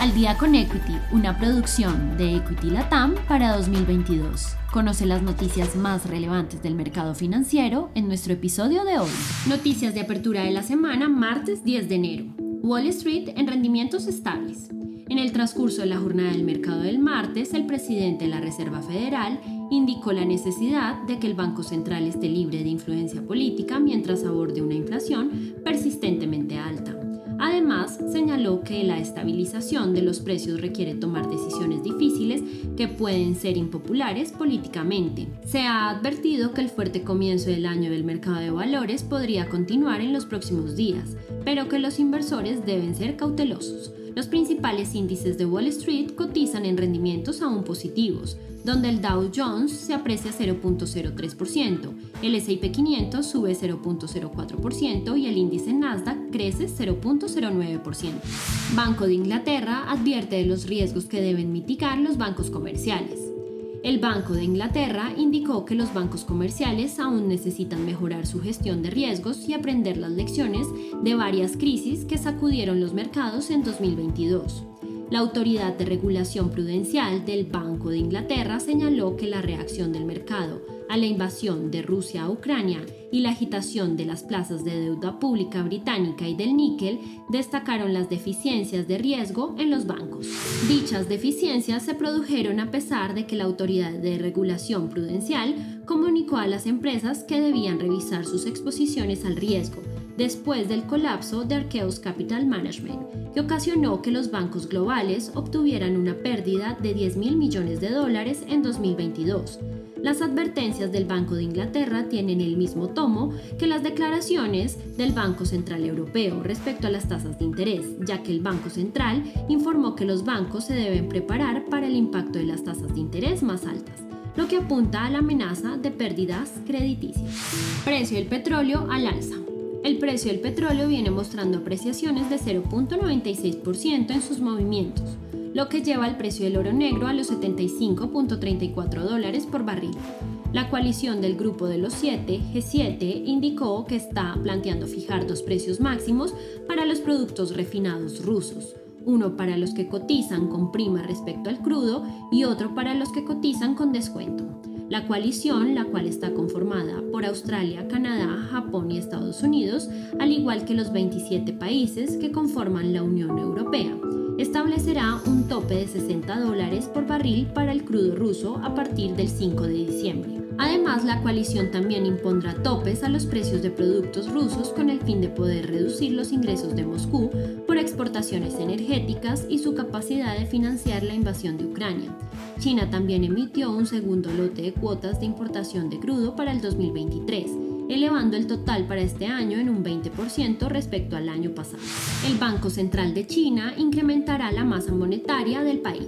Al día con Equity, una producción de Equity Latam para 2022. Conoce las noticias más relevantes del mercado financiero en nuestro episodio de hoy. Noticias de apertura de la semana, martes 10 de enero. Wall Street en rendimientos estables. En el transcurso de la jornada del mercado del martes, el presidente de la Reserva Federal indicó la necesidad de que el Banco Central esté libre de influencia política mientras aborde una inflación persistentemente alta. Además, señaló que la estabilización de los precios requiere tomar decisiones difíciles que pueden ser impopulares políticamente. Se ha advertido que el fuerte comienzo del año del mercado de valores podría continuar en los próximos días, pero que los inversores deben ser cautelosos. Los principales índices de Wall Street cotizan en rendimientos aún positivos, donde el Dow Jones se aprecia 0.03%, el S&P 500 sube 0.04% y el índice Nasdaq crece 0.09%. Banco de Inglaterra advierte de los riesgos que deben mitigar los bancos comerciales. El Banco de Inglaterra indicó que los bancos comerciales aún necesitan mejorar su gestión de riesgos y aprender las lecciones de varias crisis que sacudieron los mercados en 2022. La Autoridad de Regulación Prudencial del Banco de Inglaterra señaló que la reacción del mercado a la invasión de Rusia a Ucrania y la agitación de las plazas de deuda pública británica y del níquel destacaron las deficiencias de riesgo en los bancos. Dichas deficiencias se produjeron a pesar de que la Autoridad de Regulación Prudencial comunicó a las empresas que debían revisar sus exposiciones al riesgo después del colapso de Arqueos Capital Management, que ocasionó que los bancos globales obtuvieran una pérdida de 10 mil millones de dólares en 2022. Las advertencias del Banco de Inglaterra tienen el mismo tomo que las declaraciones del Banco Central Europeo respecto a las tasas de interés, ya que el Banco Central informó que los bancos se deben preparar para el impacto de las tasas de interés más altas, lo que apunta a la amenaza de pérdidas crediticias. Precio del petróleo al alza. El precio del petróleo viene mostrando apreciaciones de 0.96% en sus movimientos, lo que lleva el precio del oro negro a los 75.34 dólares por barril. La coalición del Grupo de los 7, G7, indicó que está planteando fijar dos precios máximos para los productos refinados rusos, uno para los que cotizan con prima respecto al crudo y otro para los que cotizan con descuento. La coalición, la cual está Australia, Canadá, Japón y Estados Unidos, al igual que los 27 países que conforman la Unión Europea, establecerá un tope de 60 dólares por barril para el crudo ruso a partir del 5 de diciembre. Además, la coalición también impondrá topes a los precios de productos rusos con el fin de poder reducir los ingresos de Moscú exportaciones energéticas y su capacidad de financiar la invasión de Ucrania. China también emitió un segundo lote de cuotas de importación de crudo para el 2023 elevando el total para este año en un 20% respecto al año pasado. El Banco Central de China incrementará la masa monetaria del país.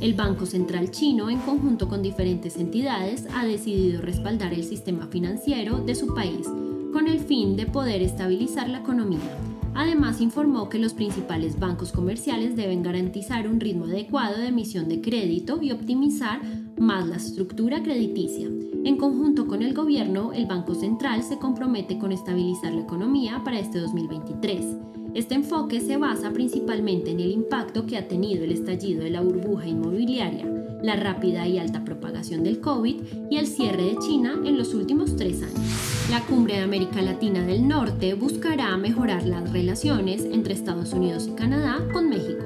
El Banco Central chino, en conjunto con diferentes entidades, ha decidido respaldar el sistema financiero de su país con el fin de poder estabilizar la economía. Además, informó que los principales bancos comerciales deben garantizar un ritmo adecuado de emisión de crédito y optimizar más la estructura crediticia. En conjunto con el gobierno, el Banco Central se compromete con estabilizar la economía para este 2023. Este enfoque se basa principalmente en el impacto que ha tenido el estallido de la burbuja inmobiliaria, la rápida y alta propagación del COVID y el cierre de China en los últimos tres años. La cumbre de América Latina del Norte buscará mejorar las relaciones entre Estados Unidos y Canadá con México.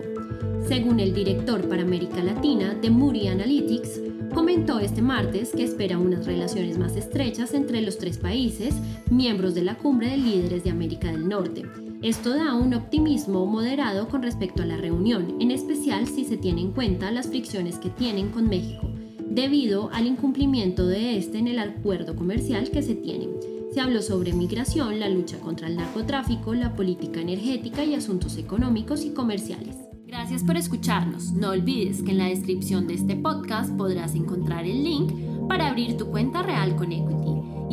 Según el director para América Latina de Moody Analytics, comentó este martes que espera unas relaciones más estrechas entre los tres países, miembros de la cumbre de líderes de América del Norte. Esto da un optimismo moderado con respecto a la reunión, en especial si se tiene en cuenta las fricciones que tienen con México, debido al incumplimiento de este en el acuerdo comercial que se tiene. Se habló sobre migración, la lucha contra el narcotráfico, la política energética y asuntos económicos y comerciales. Gracias por escucharnos. No olvides que en la descripción de este podcast podrás encontrar el link para abrir tu cuenta real con Equity